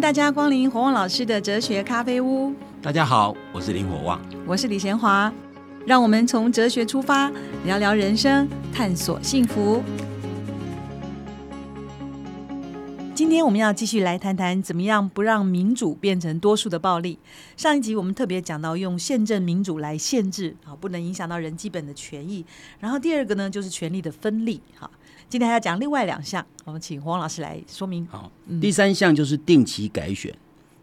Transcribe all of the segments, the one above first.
迎大家光临火旺老师的哲学咖啡屋。大家好，我是林火旺，我是李贤华。让我们从哲学出发，聊聊人生，探索幸福。今天我们要继续来谈谈，怎么样不让民主变成多数的暴力。上一集我们特别讲到，用宪政民主来限制啊，不能影响到人基本的权益。然后第二个呢，就是权力的分立。哈，今天还要讲另外两项，我们请黄老师来说明。好，第三项就是定期改选。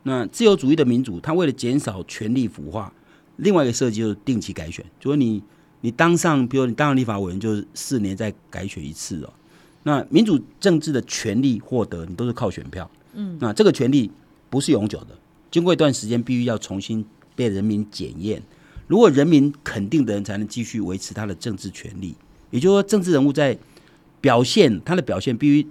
那自由主义的民主，它为了减少权力腐化，另外一个设计就是定期改选，就是你你当上，比如你当上立法委员，就是四年再改选一次哦。那民主政治的权利获得，你都是靠选票。嗯，那这个权利不是永久的，经过一段时间，必须要重新被人民检验。如果人民肯定的人，才能继续维持他的政治权利。也就是说，政治人物在表现他的表现，必须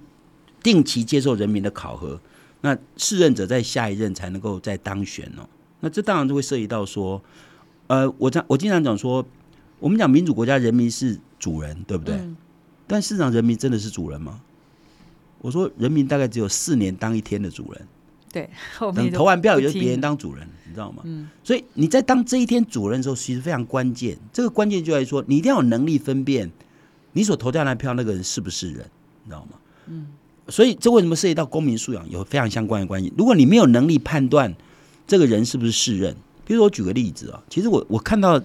定期接受人民的考核。那适任者在下一任才能够再当选哦。那这当然就会涉及到说，呃，我常我经常讲说，我们讲民主国家人民是主人，对不对？但市场人民真的是主人吗？我说人民大概只有四年当一天的主人。对，等投完票，也就别人当主人，你知道吗？嗯。所以你在当这一天主人的时候，其实非常关键。这个关键就在于说，你一定要有能力分辨你所投掉那票那个人是不是人，你知道吗？嗯。所以，这为什么涉及到公民素养有非常相关的关系？如果你没有能力判断这个人是不是世任，比如说我举个例子啊，其实我我看到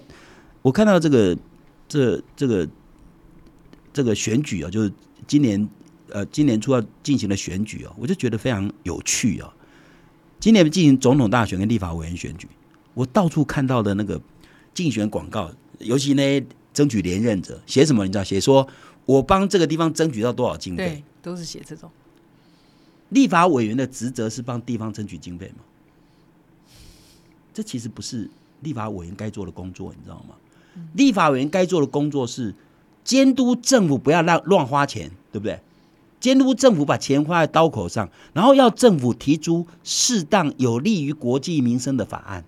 我看到这个这这个这个选举啊，就是今年呃今年初要进行的选举啊，我就觉得非常有趣啊。今年进行总统大选跟立法委员选举，我到处看到的那个竞选广告，尤其那些争取连任者写什么，你知道？写说我帮这个地方争取到多少经费。都是写这种，立法委员的职责是帮地方争取经费吗？这其实不是立法委员该做的工作，你知道吗？立法委员该做的工作是监督政府不要乱乱花钱，对不对？监督政府把钱花在刀口上，然后要政府提出适当有利于国计民生的法案。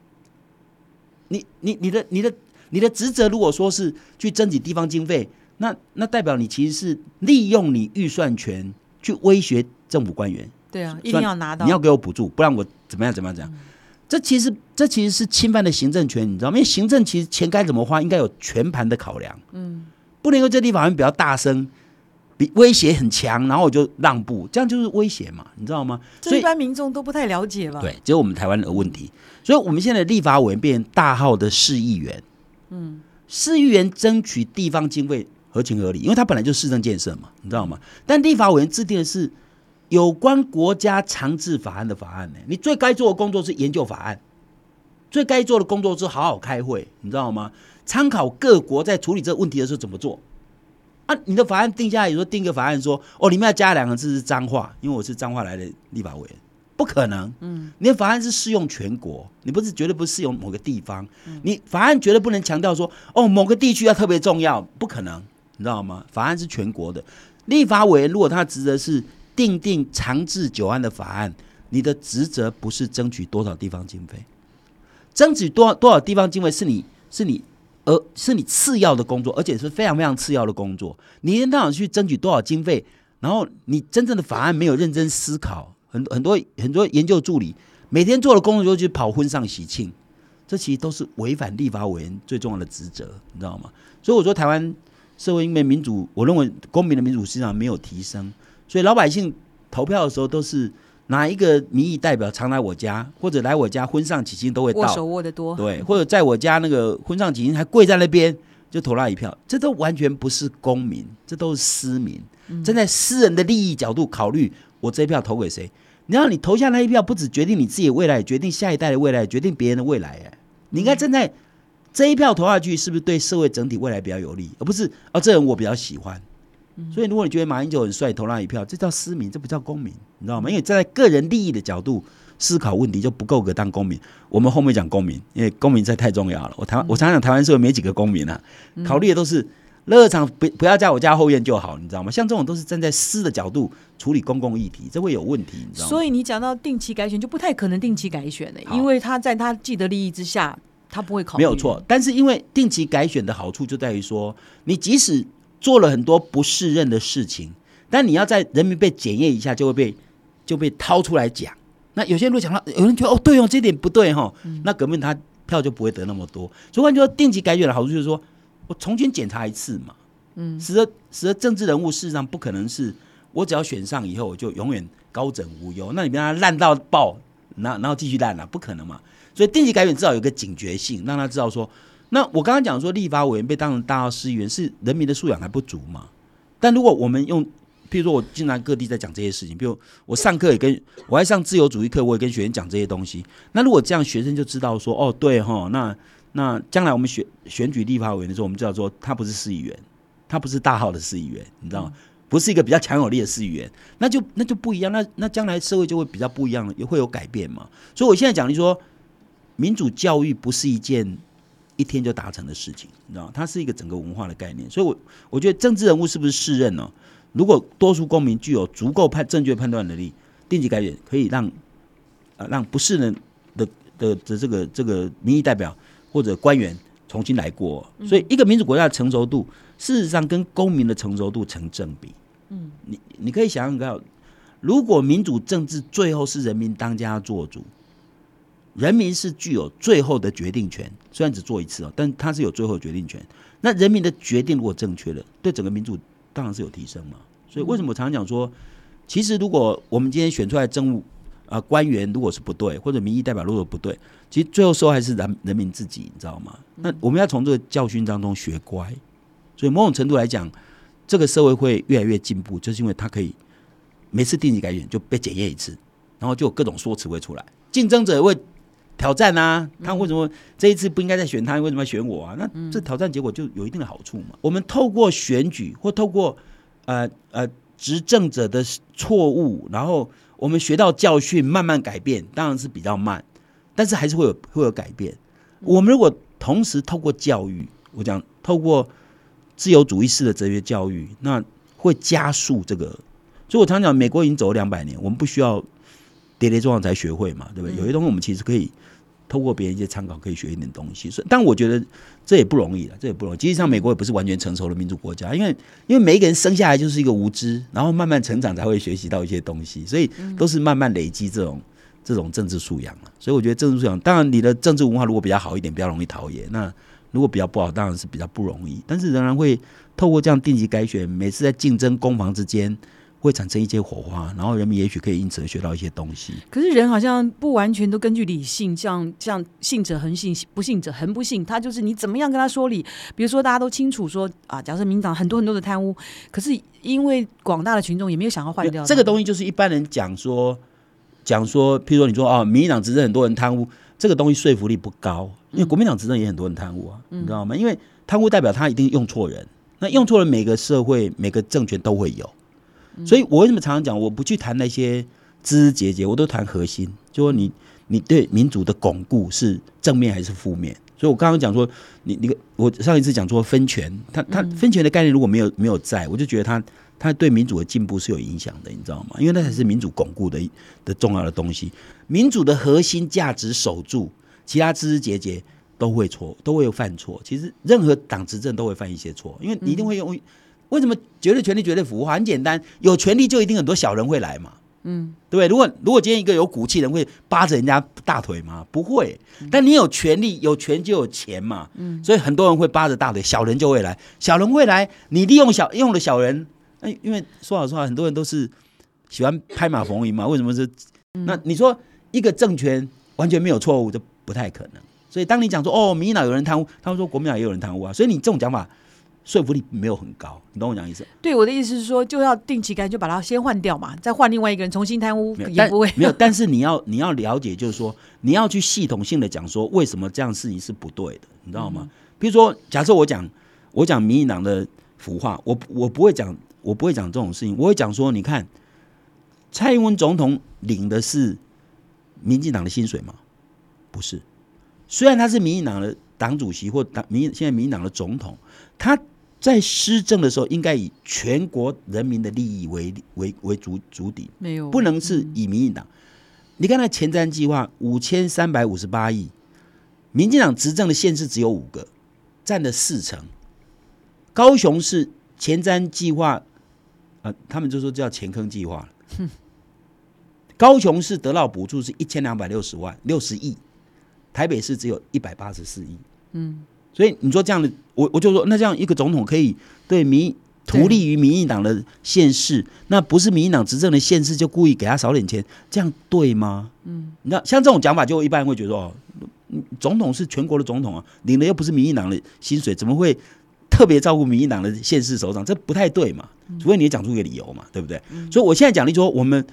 你你你的你的你的职责，如果说是去争取地方经费。那那代表你其实是利用你预算权去威胁政府官员，对啊，一定要拿到，你要给我补助，不然我怎么样怎么样怎样？这其实这其实是侵犯的行政权，你知道吗？因为行政其实钱该怎么花，应该有全盘的考量，嗯，不能因为这地方比较大声，比威胁很强，然后我就让步，这样就是威胁嘛，你知道吗？这一般民众都不太了解吧？对，只有我们台湾的问题，所以我们现在立法委员变成大号的市议员，嗯，市议员争取地方经费。合情合理，因为它本来就市政建设嘛，你知道吗？但立法委员制定的是有关国家强制法案的法案呢。你最该做的工作是研究法案，最该做的工作是好好开会，你知道吗？参考各国在处理这个问题的时候怎么做啊？你的法案定下来，有时候定个法案说哦，里面要加两个字是脏话，因为我是脏话来的立法委员，不可能。嗯，你的法案是适用全国，你不是绝对不适用某个地方。你法案绝对不能强调说哦，某个地区要特别重要，不可能。你知道吗？法案是全国的，立法委员如果他职责是定定长治久安的法案，你的职责不是争取多少地方经费，争取多多少地方经费是你是你而是你次要的工作，而且是非常非常次要的工作。你一天到晚去争取多少经费，然后你真正的法案没有认真思考，很很多很多研究助理每天做的工作就去跑婚丧喜庆，这其实都是违反立法委员最重要的职责，你知道吗？所以我说台湾。社会因为民主，我认为公民的民主市场没有提升，所以老百姓投票的时候都是哪一个民意代表常来我家，或者来我家婚丧喜庆都会到，握手握得多，对，或者在我家那个婚丧喜庆还跪在那边就投那一票，这都完全不是公民，这都是私民，站在私人的利益角度考虑，我这一票投给谁？你要你投下那一票，不只决定你自己的未来，决定下一代的未来，决定别人的未来，哎，你应该站在。这一票投下去，是不是对社会整体未来比较有利？而不是哦，这人我比较喜欢。所以，如果你觉得马英九很帅，投那一票，这叫私民，这不叫公民，你知道吗？因为站在个人利益的角度思考问题，就不够格当公民。我们后面讲公民，因为公民在太重要了。我台湾，我常常讲台湾社会没几个公民啊，考虑的都是乐场不不要在我家后院就好，你知道吗？像这种都是站在私的角度处理公共议题，这会有问题，你知道吗？所以你讲到定期改选，就不太可能定期改选的，因为他在他既得利益之下。他不会考虑，没有错。但是因为定期改选的好处就在于说，你即使做了很多不适任的事情，但你要在人民被检验一下，就会被就被掏出来讲。那有些人会讲到，有人觉得哦，对哦，这点不对哈，那革命他票就不会得那么多。所以换句话说，定期改选的好处就是说我重新检查一次嘛，嗯，使得使得政治人物事实上不可能是我只要选上以后我就永远高枕无忧，那你让他烂到爆，然然后继续烂了，不可能嘛。所以定期改选至少有个警觉性，让他知道说，那我刚刚讲说立法委员被当成大号市议员是人民的素养还不足嘛？但如果我们用譬如说，我经常各地在讲这些事情，比如我上课也跟我还上自由主义课，我也跟学生讲这些东西。那如果这样，学生就知道说，哦，对哈，那那将来我们选选举立法委员的时候，我们就要说他不是市议员，他不是大号的市议员，你知道吗？不是一个比较强有力的市议员，那就那就不一样。那那将来社会就会比较不一样，也会有改变嘛。所以我现在讲，你说民主教育不是一件一天就达成的事情，你知道？它是一个整个文化的概念。所以，我我觉得政治人物是不是适任呢？如果多数公民具有足够判正确判断能力，定期改选可以让啊让不是人的的的这个这个民意代表或者官员重新来过。所以，一个民主国家的成熟度，事实上跟公民的成熟度成正比。嗯，你你可以想想看，如果民主政治最后是人民当家做主，人民是具有最后的决定权，虽然只做一次哦，但他是有最后决定权。那人民的决定如果正确了，对整个民主。当然是有提升嘛，所以为什么我常常讲说，其实如果我们今天选出来政务啊官员如果是不对，或者民意代表如果不对，其实最后受害是人人民自己，你知道吗？那我们要从这个教训当中学乖，所以某种程度来讲，这个社会会越来越进步，就是因为它可以每次定期改选就被检验一次，然后就有各种说辞会出来，竞争者会挑战啊，他为什么这一次不应该再选他？为什么要选我啊？那这挑战结果就有一定的好处嘛。我们透过选举或透过呃呃执政者的错误，然后我们学到教训，慢慢改变，当然是比较慢，但是还是会有会有改变。我们如果同时透过教育，我讲透过自由主义式的哲学教育，那会加速这个。所以我常讲，美国已经走了两百年，我们不需要。跌跌撞撞才学会嘛，对不对？有些东西我们其实可以透过别人一些参考，可以学一点东西。所以，但我觉得这也不容易了，这也不容易。实际上，美国也不是完全成熟的民主国家，因为因为每一个人生下来就是一个无知，然后慢慢成长才会学习到一些东西，所以都是慢慢累积这种这种政治素养了。所以，我觉得政治素养，当然你的政治文化如果比较好一点，比较容易陶冶；那如果比较不好，当然是比较不容易。但是，仍然会透过这样定期改选，每次在竞争攻防之间。会产生一些火花，然后人们也许可以因此学到一些东西。可是人好像不完全都根据理性，像像信者恒信，不信者恒不信。他就是你怎么样跟他说理？比如说大家都清楚说啊，假设民党很多很多的贪污，可是因为广大的群众也没有想要换掉这个东西，就是一般人讲说讲说，譬如说你说啊，民进党执政很多人贪污，这个东西说服力不高，因为国民党执政也很多人贪污啊，你知道吗？因为贪污代表他一定用错人，那用错了每个社会每个政权都会有。所以，我为什么常常讲，我不去谈那些枝枝节节，我都谈核心，就说你你对民主的巩固是正面还是负面？所以我刚刚讲说，你你我上一次讲说分权，他他分权的概念如果没有没有在，我就觉得他他对民主的进步是有影响的，你知道吗？因为那才是民主巩固的的重要的东西。民主的核心价值守住，其他枝枝节节都会错，都会有犯错。其实任何党执政都会犯一些错，因为你一定会用。为什么绝对权力绝对服务化？很简单，有权力就一定很多小人会来嘛，嗯，对不对？如果如果今天一个有骨气人会扒着人家大腿吗？不会。但你有权力，有权就有钱嘛，嗯，所以很多人会扒着大腿，小人就会来，小人会来，你利用小用了小人，哎，因为说老实话，很多人都是喜欢拍马逢迎嘛。为什么是？那你说一个政权完全没有错误，这不太可能。所以当你讲说哦，民进党有人贪污，他们说国民党也有人贪污啊，所以你这种讲法。说服力没有很高，你懂我讲意思？对，我的意思是说，就要定期干，就把它先换掉嘛，再换另外一个人重新贪污也不会没有。但是你要你要了解，就是说你要去系统性的讲说为什么这样事情是不对的，你知道吗？比如说，假设我讲我讲民进党的腐化，我我不会讲我不会讲这种事情，我会讲说，你看蔡英文总统领的是民进党的薪水吗？不是，虽然他是民进党的党主席或党民现在民进党的总统，他。在施政的时候，应该以全国人民的利益为为为主主底，没有不能是以民进党。你看那前瞻计划五千三百五十八亿，民进党执政的县市只有五个，占了四成。高雄是前瞻计划，呃，他们就说叫前坑计划。高雄市得到补助是一千两百六十万六十亿，台北市只有一百八十四亿。嗯，所以你说这样的，我我就说，那这样一个总统可以对民图利于民进党的县市，那不是民进党执政的县市就故意给他少点钱，这样对吗？嗯，那像这种讲法，就一般人会觉得哦，总统是全国的总统啊，领的又不是民进党的薪水，怎么会特别照顾民进党的县市首长？这不太对嘛？除非你也讲出一个理由嘛，对不对？所以我现在讲的说，我们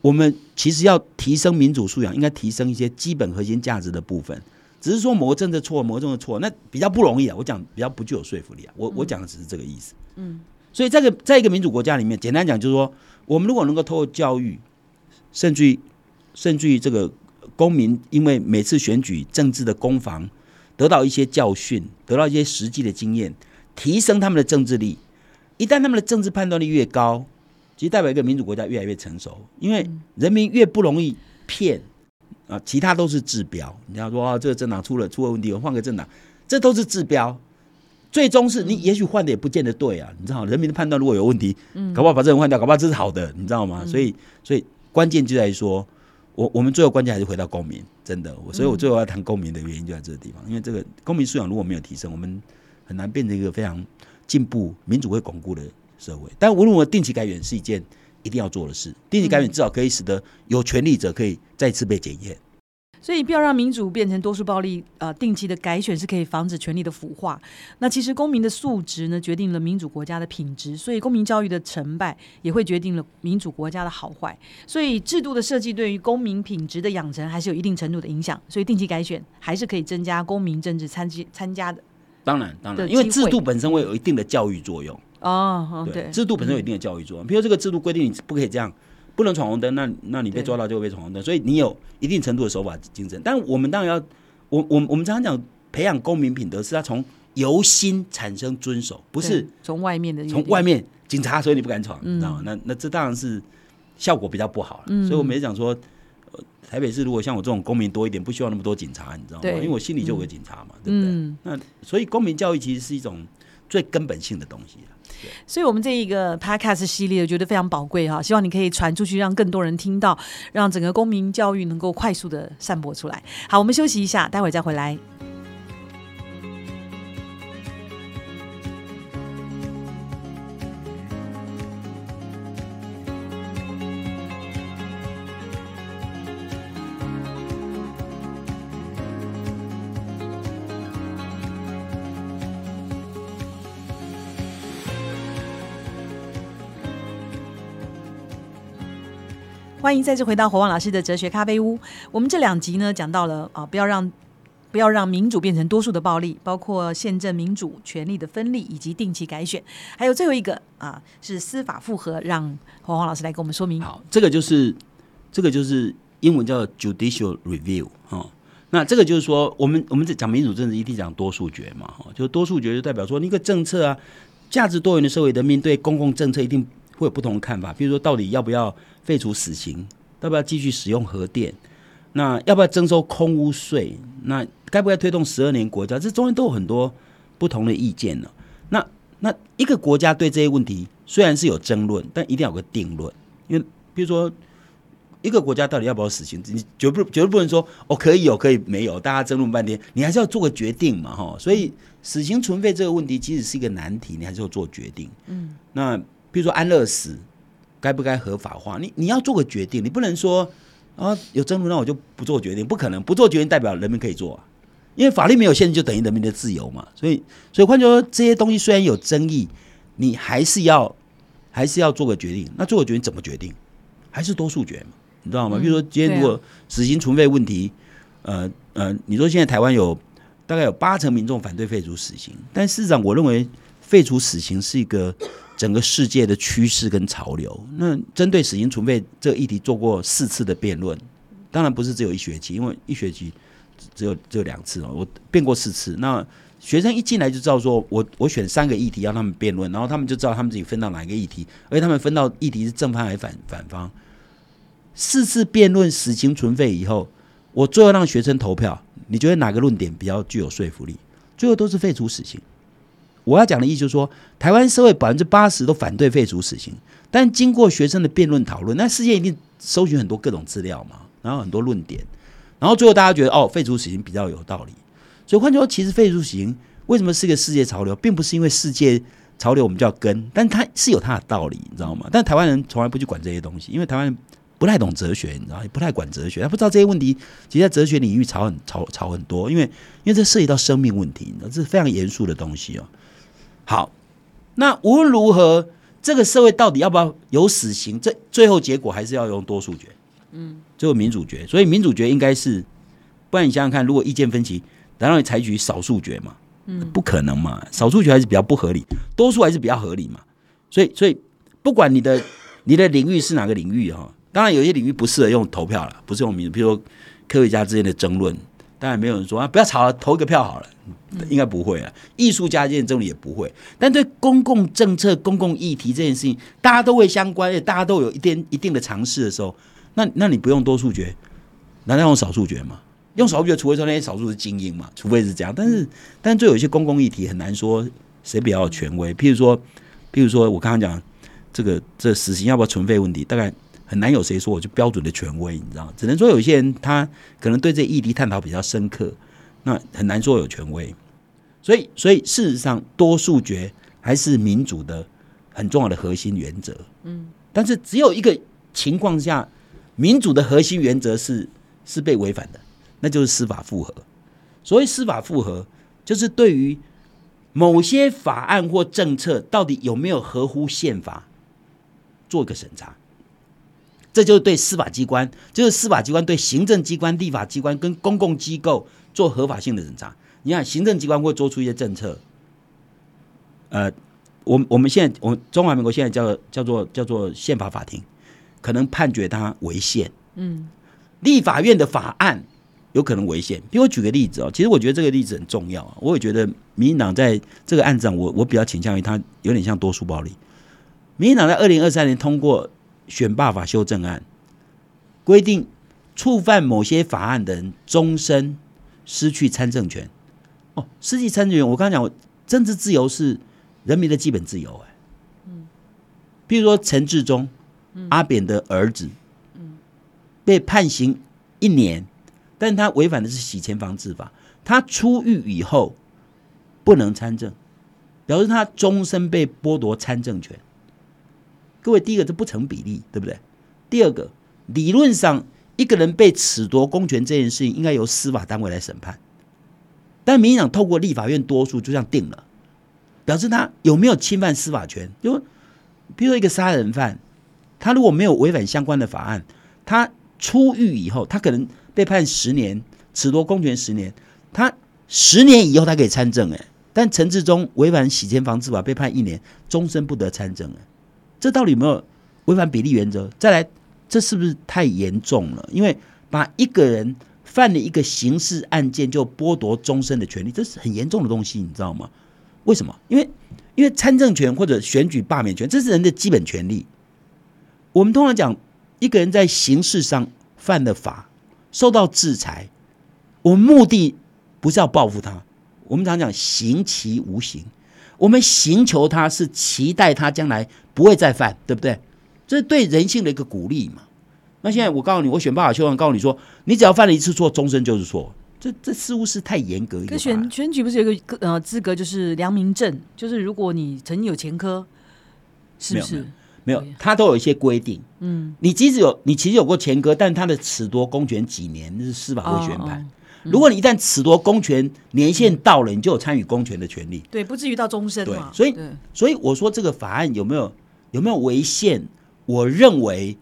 我们其实要提升民主素养，应该提升一些基本核心价值的部分。只是说某个政策错，某个政策错，那比较不容易啊。我讲比较不具有说服力啊。我我讲的只是这个意思。嗯。所以，在个在一个民主国家里面，简单讲就是说，我们如果能够透过教育，甚至于甚至于这个公民，因为每次选举政治的攻防，得到一些教训，得到一些实际的经验，提升他们的政治力。一旦他们的政治判断力越高，其实代表一个民主国家越来越成熟，因为人民越不容易骗啊，其他都是治标。你要说啊，这个政党出了出了问题，我换个政党，这都是治标。最终是你也许换的也不见得对啊，你知道，人民的判断如果有问题，嗯，搞不好把这人换掉，搞不好这是好的，你知道吗？所以，所以关键就在于说，我我们最后关键还是回到公民，真的，我所以我最后要谈公民的原因就在这个地方，因为这个公民素养如果没有提升，我们很难变成一个非常进步、民主会巩固的社会。但无论如何，定期改选是一件一定要做的事，定期改选至少可以使得有权利者可以再次被检验。所以不要让民主变成多数暴力。呃，定期的改选是可以防止权力的腐化。那其实公民的素质呢，决定了民主国家的品质。所以公民教育的成败也会决定了民主国家的好坏。所以制度的设计对于公民品质的养成还是有一定程度的影响。所以定期改选还是可以增加公民政治参参参加的。当然，当然，因为制度本身会有一定的教育作用。哦，对，制度本身有一定的教育作用。比如这个制度规定你不可以这样。不能闯红灯，那那你被抓到就会被闯红灯，所以你有一定程度的守法精神。但我们当然要，我我我们常常讲培养公民品德，是要从由心产生遵守，不是从外面的从外面警察，所以你不敢闯，你知道吗？那那这当然是效果比较不好了。所以我每次讲说，台北市如果像我这种公民多一点，不需要那么多警察，你知道吗？因为我心里就有个警察嘛，对不对？那所以公民教育其实是一种最根本性的东西。所以，我们这一个 podcast 系列，我觉得非常宝贵哈，希望你可以传出去，让更多人听到，让整个公民教育能够快速的散播出来。好，我们休息一下，待会儿再回来。欢迎再次回到火旺老师的哲学咖啡屋。我们这两集呢，讲到了啊，不要让不要让民主变成多数的暴力，包括宪政民主、权力的分立以及定期改选，还有最后一个啊，是司法复核。让火旺老师来跟我们说明。好，这个就是这个就是英文叫 judicial review 哈。那这个就是说，我们我们在讲民主政治一定讲多数决嘛哈，就多数决就代表说，一个政策啊，价值多元的社会，人民对公共政策一定会有不同的看法。比如说，到底要不要？废除死刑，要不要继续使用核电？那要不要征收空屋税？那该不该推动十二年国家？这中间都有很多不同的意见呢。那那一个国家对这些问题虽然是有争论，但一定要有个定论。因为比如说，一个国家到底要不要死刑？你绝不绝对不能说哦，可以有，可以没有，大家争论半天，你还是要做个决定嘛，哈。所以死刑存废这个问题其实是一个难题，你还是要做决定。嗯，那比如说安乐死。该不该合法化？你你要做个决定，你不能说啊有争论，那我就不做决定，不可能不做决定代表人民可以做啊，因为法律没有限制，就等于人民的自由嘛。所以所以换句话说，这些东西虽然有争议，你还是要还是要做个决定。那做个决定怎么决定？还是多数决嘛，你知道吗？比如说今天如果死刑存废问题，呃呃，你说现在台湾有大概有八成民众反对废除死刑，但事实上我认为废除死刑是一个。整个世界的趋势跟潮流，那针对死刑存废这个议题做过四次的辩论，当然不是只有一学期，因为一学期只有只有两次哦，我辩过四次。那学生一进来就知道说，我我选三个议题让他们辩论，然后他们就知道他们自己分到哪一个议题，而且他们分到议题是正方还是反反方。四次辩论死刑存废以后，我最后让学生投票，你觉得哪个论点比较具有说服力？最后都是废除死刑。我要讲的意思就是说，台湾社会百分之八十都反对废除死刑，但经过学生的辩论讨论，那世界一定搜寻很多各种资料嘛，然后很多论点，然后最后大家觉得哦，废除死刑比较有道理。所以换句话说，其实废除死刑为什么是一个世界潮流，并不是因为世界潮流我们就要跟，但它是有它的道理，你知道吗？但台湾人从来不去管这些东西，因为台湾人不太懂哲学，你知道，也不太管哲学，他不知道这些问题，其实在哲学领域吵很吵吵很多，因为因为这涉及到生命问题，你知道，这是非常严肃的东西哦。好，那无论如何，这个社会到底要不要有死刑？这最后结果还是要用多数决，嗯，最后民主决。所以民主决应该是，不然你想想看，如果意见分歧。然后你采取少数决嘛？嗯，不可能嘛，少数决还是比较不合理，多数还是比较合理嘛。所以，所以不管你的你的领域是哪个领域哈，当然有些领域不适合用投票了，不是用民主，比如说科学家之间的争论，当然没有人说啊，不要吵了，投一个票好了，应该不会啊。艺术家之间争论也不会，但对公共政策、公共议题这件事情，大家都会相关，大家都有一定一定的尝试的时候，那那你不用多数决，难道用少数决吗？用少数决，除非说那些少数是精英嘛，除非是这样。但是，但最有一些公共议题很难说谁比较有权威。譬如说，譬如说我刚刚讲这个这死刑要不要存废问题，大概很难有谁说我就标准的权威，你知道？只能说有些人他可能对这议题探讨比较深刻，那很难说有权威。所以，所以事实上，多数决还是民主的很重要的核心原则。嗯，但是只有一个情况下，民主的核心原则是是被违反的。那就是司法复核。所谓司法复核，就是对于某些法案或政策到底有没有合乎宪法，做一个审查。这就是对司法机关，就是司法机关对行政机关、立法机关跟公共机构做合法性的审查。你看，行政机关会做出一些政策，呃，我我们现在，我中华民国现在叫叫做叫做宪法法庭，可能判决它违宪。嗯，立法院的法案。有可能违宪。比如我举个例子哦，其实我觉得这个例子很重要啊。我也觉得民进党在这个案子上，我我比较倾向于他有点像多数暴力。民进党在二零二三年通过选罢法修正案，规定触犯某些法案的人终身失去参政权。哦，失去参政权，我刚刚讲，政治自由是人民的基本自由。哎，嗯，比如说陈志忠，阿扁的儿子，嗯，被判刑一年。但他违反的是洗钱防治法，他出狱以后不能参政，表示他终身被剥夺参政权。各位，第一个这不成比例，对不对？第二个，理论上一个人被褫夺公权这件事情，应该由司法单位来审判，但民进党透过立法院多数就这样定了，表示他有没有侵犯司法权？就比如说一个杀人犯，他如果没有违反相关的法案，他出狱以后，他可能。被判十年，褫夺公权十年，他十年以后他可以参政哎，但陈志忠违反洗钱防治法被判一年，终身不得参政哎，这到底有没有违反比例原则？再来，这是不是太严重了？因为把一个人犯了一个刑事案件就剥夺终身的权利，这是很严重的东西，你知道吗？为什么？因为因为参政权或者选举罢免权，这是人的基本权利。我们通常讲，一个人在刑事上犯了法。受到制裁，我们目的不是要报复他，我们常讲行其无形，我们刑求他是期待他将来不会再犯，对不对？这是对人性的一个鼓励嘛。那现在我告诉你，我选罢法修案，告诉你说，你只要犯了一次错，终身就是错。这这似乎是太严格一个。选选举不是有一个呃资格，就是良民证，就是如果你曾经有前科，是不是？没有，他都有一些规定。嗯，你即使有，你其实有过前科，但他的褫夺公权几年，那是司法会宣判。如果你一旦褫夺公权年限到了，你就有参与公权的权利。对，不至于到终身嘛。所以，所以我说这个法案有没有有没有违宪？我认为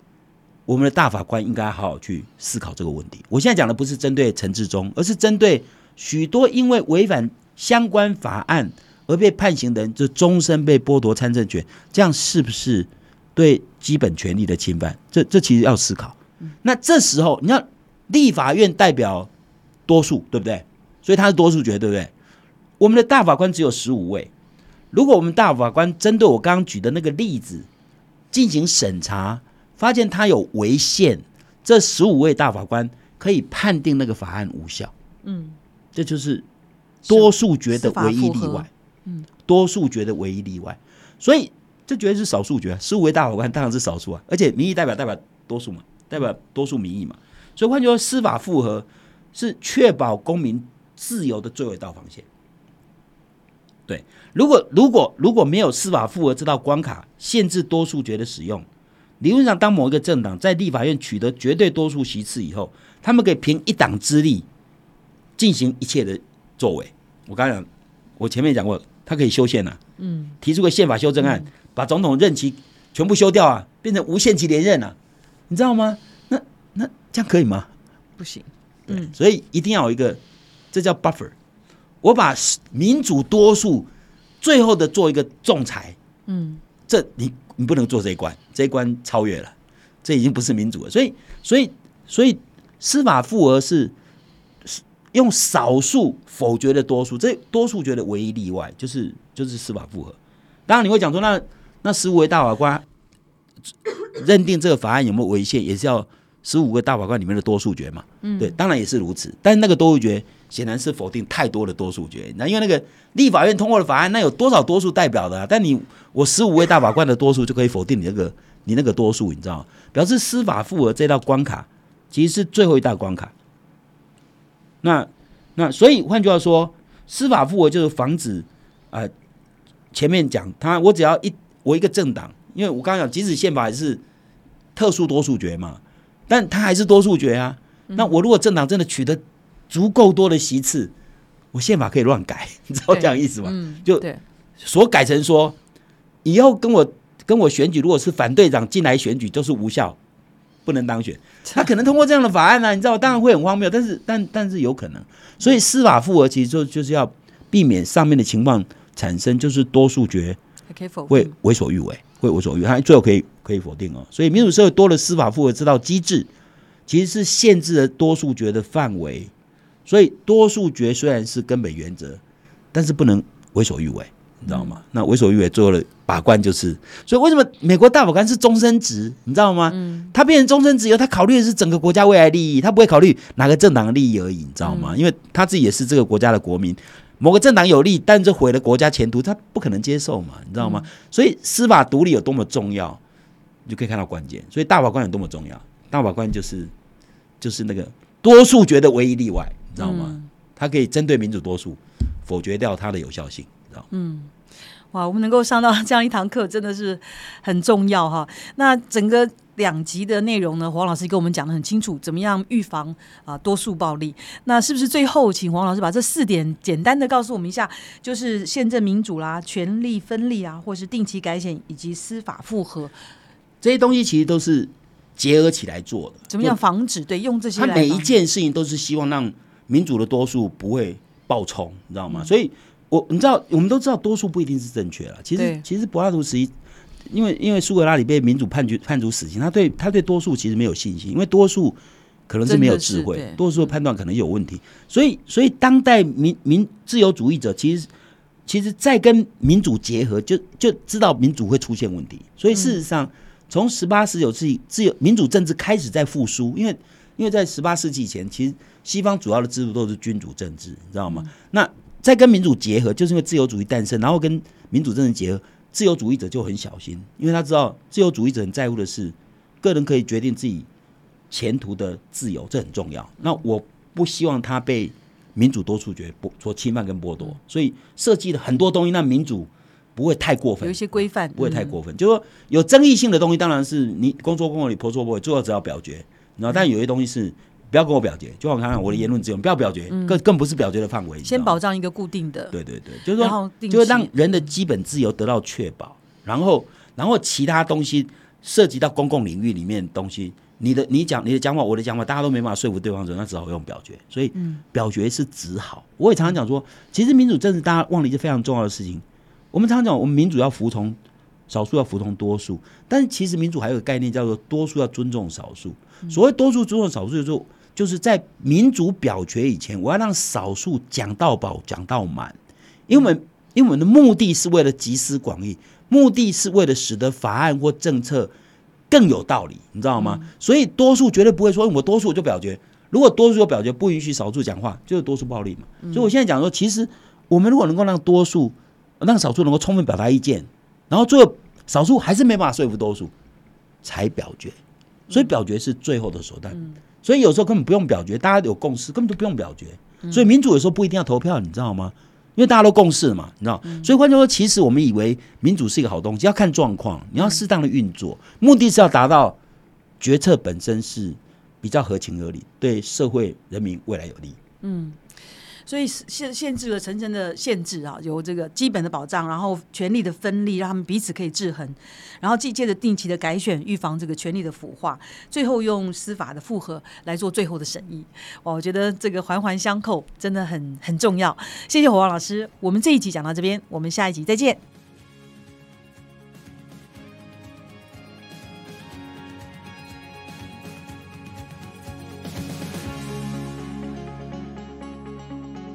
我们的大法官应该好好去思考这个问题。我现在讲的不是针对陈志忠，而是针对许多因为违反相关法案而被判刑的人，就终身被剥夺参政权，这样是不是？对基本权利的侵犯，这这其实要思考。那这时候，你看立法院代表多数，对不对？所以他是多数决，对不对？我们的大法官只有十五位。如果我们大法官针对我刚刚举的那个例子进行审查，发现他有违宪，这十五位大法官可以判定那个法案无效。嗯，这就是多数决的唯一例外。嗯，多数决的唯一例外，所以这绝对是少数决。十五位大法官当然是少数啊，而且民意代表代表多数嘛，代表多数民意嘛。所以换句话说，司法复核是确保公民自由的最后一道防线。对，如果如果如果没有司法复核这道关卡，限制多数决的使用，理论上，当某一个政党在立法院取得绝对多数席次以后，他们可以凭一党之力进行一切的作为。我刚刚讲，我前面讲过，他可以修宪呐、嗯，提出个宪法修正案，把总统任期全部修掉啊，变成无限期连任啊，你知道吗？那那这样可以吗？不行，对，嗯所以一定要有一个，这叫 buffer。我把民主多数最后的做一个仲裁，嗯，这你你不能做这一关，这一关超越了，这已经不是民主了。所以，所以，所以司法复核是是用少数否决的多数，这多数觉得唯一例外就是就是司法复核。当然你会讲说，那那十五位大法官认定这个法案有没有违宪，也是要十五个大法官里面的多数决嘛？嗯，对，当然也是如此。但是那个多数决显然是否定太多的多数决，那因为那个立法院通过的法案，那有多少多数代表的、啊？但你我十五位大法官的多数就可以否定你那个你那个多数，你知道吗？表示司法复核这道关卡其实是最后一道关卡。那那所以换句话说，司法复核就是防止啊、呃前面讲他我只要一我一个政党，因为我刚刚讲，即使宪法也是特殊多数决嘛，但他还是多数决啊。那我如果政党真的取得足够多的席次，我宪法可以乱改，你知道对这样意思吗？嗯，就，所改成说，以后跟我跟我选举，如果是反对党进来选举，就是无效，不能当选。他可能通过这样的法案呢、你知道，当然会很荒谬，但是但但是有可能。所以司法复核其实就就是要避免上面的情况产生，就是多数决会，为所欲为，会为所欲为，他最后可以可以否定哦。所以民主社会多了司法复核这道机制，其实是限制了多数决的范围。所以多数决虽然是根本原则，但是不能为所欲为，你知道吗？那为所欲为最后的把关就是，所以为什么美国大法官是终身职，你知道吗？他变成终身职以后，他考虑的是整个国家未来利益，他不会考虑哪个政党的利益而已，你知道吗？因为他自己也是这个国家的国民。某个政党有利，但这毁了国家前途，他不可能接受嘛，你知道吗？所以司法独立有多么重要，你就可以看到关键。所以大法官有多么重要，大法官就是就是那个多数决的唯一例外，你知道吗？他可以针对民主多数否决掉它的有效性，你知道吗？哇，我们能够上到这样一堂课，真的是很重要哈。那整个两集的内容呢，黄老师跟我们讲的很清楚，怎么样预防啊、多数暴力。那是不是最后请黄老师把这四点简单的告诉我们一下？就是宪政民主啦、权力分立啊，或是定期改选以及司法复核，这些东西其实都是结合起来做的。怎么样防止？对，用这些他每一件事情都是希望让民主的多数不会暴冲，你知道吗？嗯所以我你知道，我们都知道多数不一定是正确了。其实其实柏拉图时期，因为因为苏格拉底被民主判决判处死刑，他对他对多数其实没有信心，因为多数可能是没有智慧多数的判断可能有问题。所以所以当代民民自由主义者其实。其实，在跟民主结合，就就知道民主会出现问题。所以，事实上，从十八、十九世纪自由民主政治开始在复苏，因为因为在十八世纪前，其实西方主要的制度都是君主政治，你知道吗？那在跟民主结合，就是因为自由主义诞生，然后跟民主政治结合，自由主义者就很小心，因为他知道自由主义者很在乎的是个人可以决定自己前途的自由，这很重要。那我不希望他被民主多数决剥所侵犯跟剥夺，所以设计了很多东西，让民主不会太过分有一，些规范，不会太嗯过分。就是说有争议性的东西，当然是你公说公有理，婆说婆有理，最后只要表决。然后，但有些东西是不要跟我表决，就像我刚刚我的言论自由，不要表决，更更不是表决的范围。先保障一个固定的，对对对，就是然说就是让人的基本自由得到确保，然后然后其他东西涉及到公共领域里面的东西，你的你讲你的讲法，我的讲法，大家都没办法说服对方的时候，那只好用表决。所以表决是只好。我也常常讲说，其实民主政治大家忘了一件非常重要的事情，我们常常讲我们民主要服从少数要服从多数，但是其实民主还有个概念叫做多数要尊重少数。所谓多数尊重少数，就是说就是在民主表决以前，我要让少数讲到饱、讲到满，因为因为我们的目的是为了集思广益，目的是为了使得法案或政策更有道理，你知道吗？所以多数绝对不会说我多数就表决，如果多数就表决，不允许少数讲话，就是多数暴力嘛。所以我现在讲说，其实我们如果能够让多数，让少数能够充分表达意见，然后最后少数还是没办法说服多数，才表决。所以表决是最后的手段。所以有时候根本不用表决，大家有共识，根本就不用表决。所以民主有时候不一定要投票，你知道吗？因为大家都共识嘛，你知道。所以换句话说，其实我们以为民主是一个好东西，要看状况，你要适当的运作，目的是要达到决策本身是比较合情合理，对社会人民未来有利。嗯。所以限限制了层层的限制啊，有这个基本的保障，然后权力的分立，让他们彼此可以制衡，然后既接着定期的改选，预防这个权力的腐化，最后用司法的复核来做最后的审议。哇，我觉得这个环环相扣，真的很很重要。谢谢火旺老师，我们这一集讲到这边，我们下一集再见。